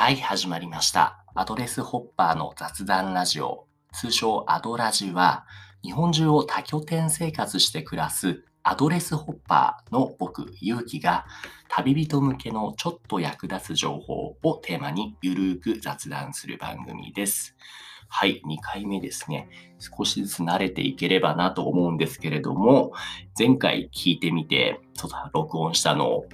はい、始まりました。アドレスホッパーの雑談ラジオ、通称アドラジは、日本中を多拠点生活して暮らすアドレスホッパーの僕、ゆうきが、旅人向けのちょっと役立つ情報をテーマにゆるーく雑談する番組です。はい、2回目ですね。少しずつ慣れていければなと思うんですけれども、前回聞いてみて、ちょっと録音したのを、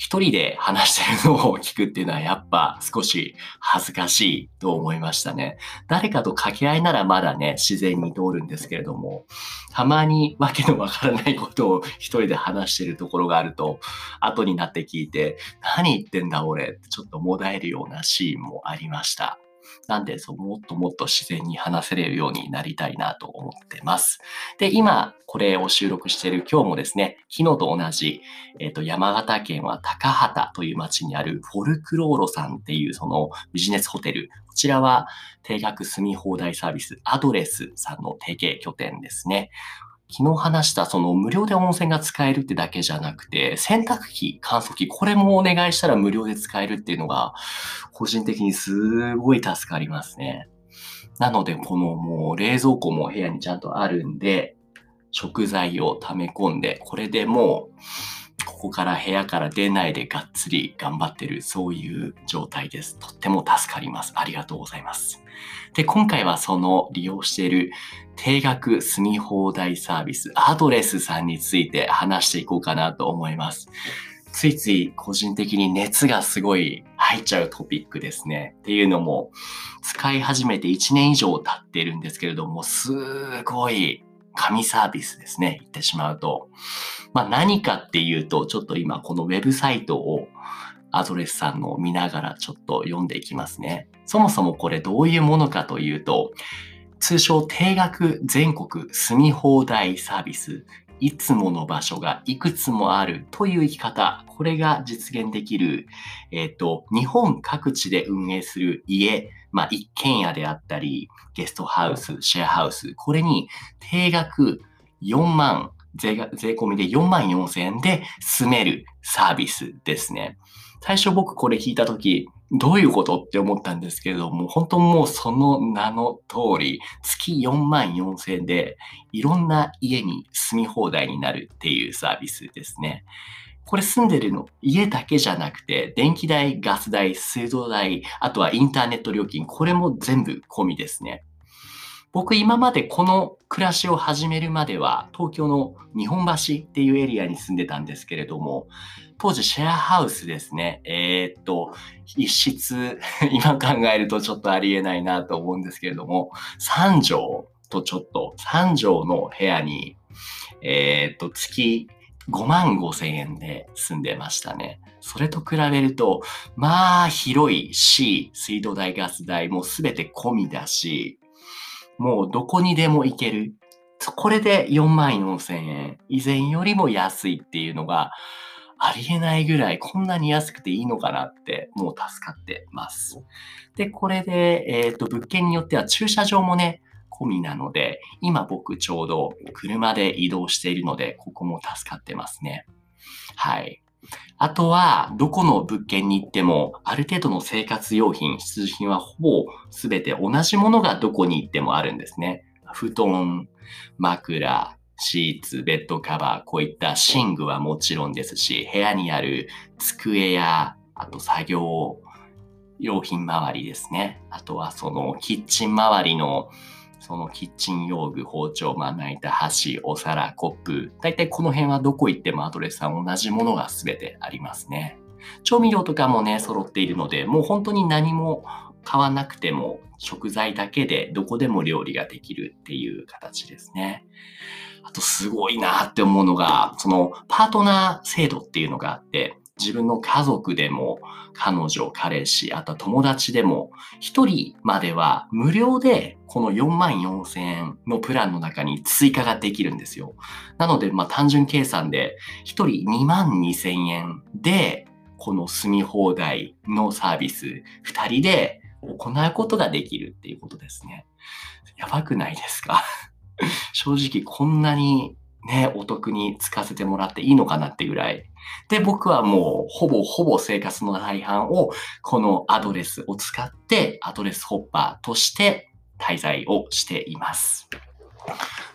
一人で話してるのを聞くっていうのはやっぱ少し恥ずかしいと思いましたね。誰かと掛け合いならまだね、自然に通るんですけれども、たまにわけのわからないことを一人で話してるところがあると、後になって聞いて、何言ってんだ俺ってちょっともだえるようなシーンもありました。なんでそう、もっともっと自然に話せれるようになりたいなと思ってます。で、今、これを収録している今日もですね、昨日と同じ、えっ、と、山形県は高畑という町にあるフォルクローロさんっていうそのビジネスホテル。こちらは定額住み放題サービスアドレスさんの提携拠点ですね。昨日話したその無料で温泉が使えるってだけじゃなくて、洗濯機、乾燥機、これもお願いしたら無料で使えるっていうのが、個人的にすごい助かりますね。なので、このもう冷蔵庫も部屋にちゃんとあるんで、食材を溜め込んで、これでもう、ここから部屋から出ないでがっつり頑張ってる、そういう状態です。とっても助かります。ありがとうございます。で、今回はその利用している定額住み放題サービス、アドレスさんについて話していこうかなと思います。ついつい個人的に熱がすごい入っちゃうトピックですね。っていうのも、使い始めて1年以上経ってるんですけれども、すごい神サービスですね。言ってしまうと。まあ何かっていうと、ちょっと今このウェブサイトをアドレスさんのを見ながらちょっと読んでいきますね。そもそもこれどういうものかというと、通称定額全国住み放題サービス、いつもの場所がいくつもあるという生き方、これが実現できる、えっ、と、日本各地で運営する家、まあ一軒家であったり、ゲストハウス、シェアハウス、これに定額4万、税が税込みで4万4千円で住めるサービスですね。最初僕これ聞いたとき、どういうことって思ったんですけれども、本当もうその名の通り、月4万4千円でいろんな家に住み放題になるっていうサービスですね。これ住んでるの家だけじゃなくて、電気代、ガス代、水道代、あとはインターネット料金、これも全部込みですね。僕今までこの暮らしを始めるまでは東京の日本橋っていうエリアに住んでたんですけれども、当時シェアハウスですね。えーっと、一室、今考えるとちょっとありえないなと思うんですけれども、3畳とちょっと、3畳の部屋に、えーっと、月5万5千円で住んでましたね。それと比べると、まあ広いし、水道代、ガス代もすべて込みだし、もうどこにでも行ける。これで4万4千円。以前よりも安いっていうのがありえないぐらいこんなに安くていいのかなってもう助かってます。で、これで、えっ、と、物件によっては駐車場もね、込みなので、今僕ちょうど車で移動しているので、ここも助かってますね。はい。あとは、どこの物件に行っても、ある程度の生活用品、必需品はほぼ全て同じものがどこに行ってもあるんですね。布団、枕、シーツ、ベッドカバー、こういった寝具はもちろんですし、部屋にある机や、あと作業用品周りですね。あとはそのキッチン周りのそのキッチン用具、包丁、まな板、箸、お皿、コップ。だいたいこの辺はどこ行ってもアドレスさん同じものが全てありますね。調味料とかもね、揃っているので、もう本当に何も買わなくても食材だけでどこでも料理ができるっていう形ですね。あとすごいなって思うのが、そのパートナー制度っていうのがあって、自分の家族でも、彼女、彼氏、あとは友達でも、一人までは無料でこの4万4千円のプランの中に追加ができるんですよ。なので、まあ単純計算で、一人2万2千円で、この住み放題のサービス、二人で行うことができるっていうことですね。やばくないですか？正直こんなにね、お得に使わせてもらっていいのかなってぐらい。で、僕はもうほぼほぼ生活の大半をこのアドレスを使ってアドレスホッパーとして滞在をしています。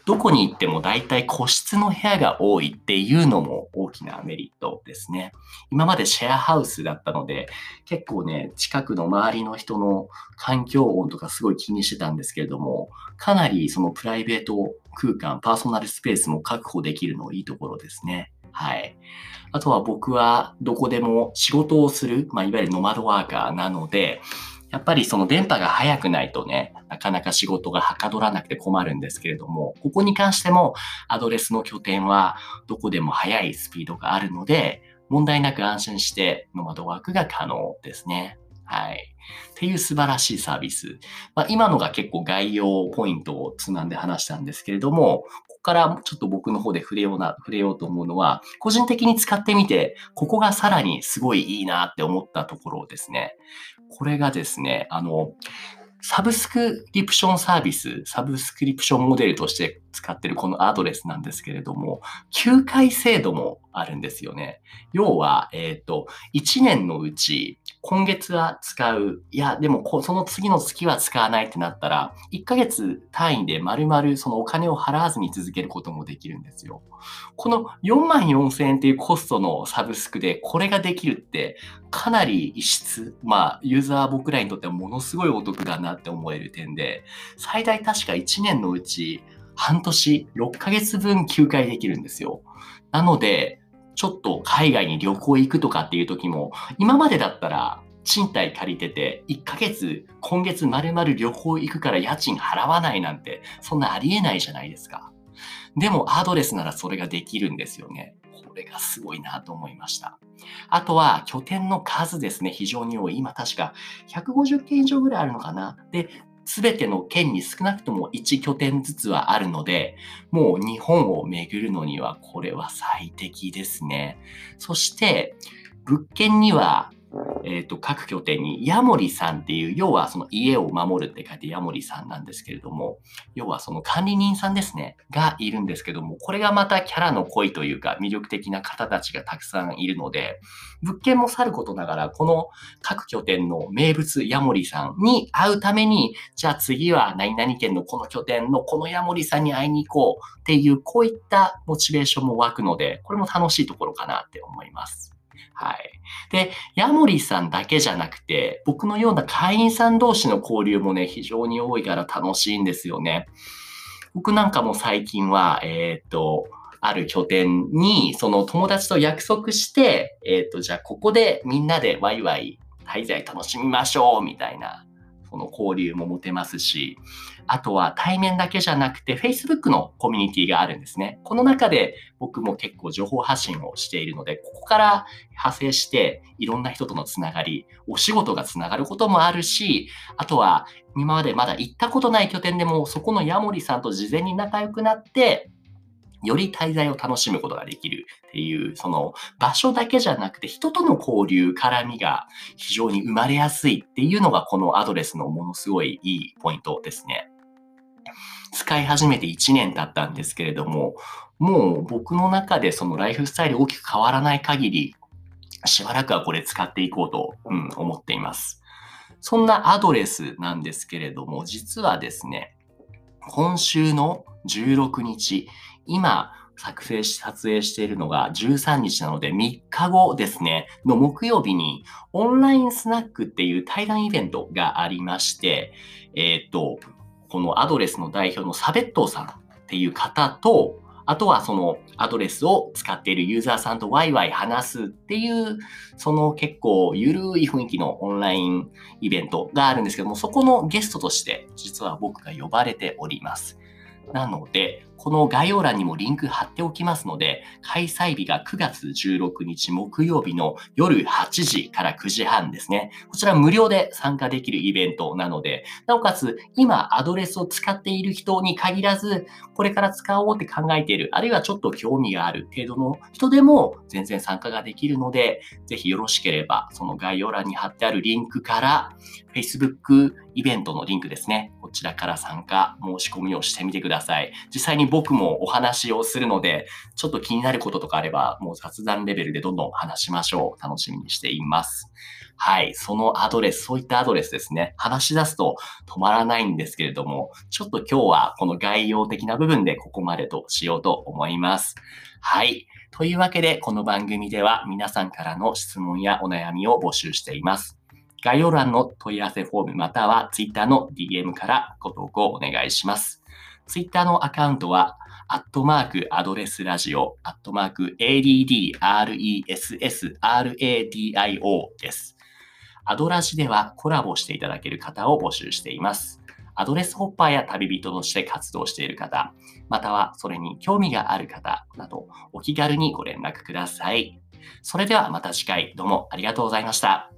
どこに行っても大体個室の部屋が多いっていうのも大きなメリットですね。今までシェアハウスだったので、結構ね、近くの周りの人の環境音とかすごい気にしてたんですけれども、かなりそのプライベート空間、パーソナルスペースも確保できるのいいところですね。はい。あとは僕はどこでも仕事をする、まあ、いわゆるノマドワーカーなので、やっぱりその電波が速くないとね、なかなか仕事がはかどらなくて困るんですけれども、ここに関してもアドレスの拠点はどこでも速いスピードがあるので、問題なく安心してノマドワークが可能ですね。はい。っていう素晴らしいサービス。まあ、今のが結構概要ポイントをつなんで話したんですけれども、ここからちょっと僕の方で触れような、触れようと思うのは、個人的に使ってみて、ここがさらにすごいいいなって思ったところですね。これがですね、あの、サブスクリプションサービス、サブスクリプションモデルとして使ってるこのアドレスなんですけれども、9回制度もあるんですよね。要は、えっ、ー、と、1年のうち、今月は使う、いや、でもその次の月は使わないってなったら、1ヶ月単位で丸々そのお金を払わずに続けることもできるんですよ。この4万4千円っていうコストのサブスクでこれができるって、かなり異質、まあ、ユーザー僕らにとってはものすごいお得だなって思える点で、最大確か1年のうち半年、6ヶ月分休会できるんですよ。なので、ちょっと海外に旅行行くとかっていう時も、今までだったら賃貸借りてて、1ヶ月、今月丸々旅行行くから家賃払わないなんて、そんなありえないじゃないですか。でもアドレスならそれができるんですよね。これがすごいなと思いました。あとは拠点の数ですね。非常に多い。今確か150件以上ぐらいあるのかな。で、全ての県に少なくとも1拠点ずつはあるので、もう日本を巡るのにはこれは最適ですね。そして、物件にはえっ、ー、と、各拠点にヤモリさんっていう、要はその家を守るって書いてヤモリさんなんですけれども、要はその管理人さんですね、がいるんですけども、これがまたキャラの濃いというか魅力的な方たちがたくさんいるので、物件もさることながら、この各拠点の名物ヤモリさんに会うために、じゃあ次は何々県のこの拠点のこのヤモリさんに会いに行こうっていう、こういったモチベーションも湧くので、これも楽しいところかなって思います。はい。で、ヤモリさんだけじゃなくて、僕のような会員さん同士の交流もね、非常に多いから楽しいんですよね。僕なんかも最近は、えっ、と、ある拠点に、その友達と約束して、えっ、と、じゃあここでみんなでワイワイ滞在楽しみましょう、みたいなこの交流も持てますし、あとは対面だけじゃなくて Facebook のコミュニティがあるんですね。この中で僕も結構情報発信をしているので、ここから派生していろんな人とのつながり、お仕事がつながることもあるし、あとは今までまだ行ったことない拠点でもそこのヤモリさんと事前に仲良くなって、より滞在を楽しむことができるっていう、その場所だけじゃなくて人との交流、絡みが非常に生まれやすいっていうのがこのアドレスのものすごいいいポイントですね。使い始めて1年経ったんですけれども、もう僕の中でそのライフスタイル大きく変わらない限り、しばらくはこれ使っていこうと、うん、思っています。そんなアドレスなんですけれども、実はですね、今週の16日、今、作成し、撮影しているのが13日なので3日後ですね、の木曜日にオンラインスナックっていう対談イベントがありまして、えっ、ー、と、このアドレスの代表のサベットーさんっていう方と、あとはそのアドレスを使っているユーザーさんとワイワイ話すっていう、その結構ゆるい雰囲気のオンラインイベントがあるんですけども、そこのゲストとして実は僕が呼ばれております。なので、この概要欄にもリンク貼っておきますので、開催日が9月16日木曜日の夜8時から9時半ですね。こちら無料で参加できるイベントなので、なおかつ今アドレスを使っている人に限らず、これから使おうって考えている、あるいはちょっと興味がある程度の人でも全然参加ができるので、ぜひよろしければ、その概要欄に貼ってあるリンクから、Facebook イベントのリンクですね。こちらから参加、申し込みをしてみてください。実際にに僕もお話をするので、ちょっと気になることとかあれば、もう雑談レベルでどんどん話しましょう。楽しみにしています。はい。そのアドレス、そういったアドレスですね。話し出すと止まらないんですけれども、ちょっと今日はこの概要的な部分でここまでとしようと思います。はい。というわけで、この番組では皆さんからの質問やお悩みを募集しています。概要欄の問い合わせフォームまたは Twitter の DM からご投稿お願いします。Twitter のアカウントは、アットマークアドレスラジオ、アットマーク ADDRESSRADIO です。アドラジではコラボしていただける方を募集しています。アドレスホッパーや旅人として活動している方、またはそれに興味がある方など、お気軽にご連絡ください。それではまた次回どうもありがとうございました。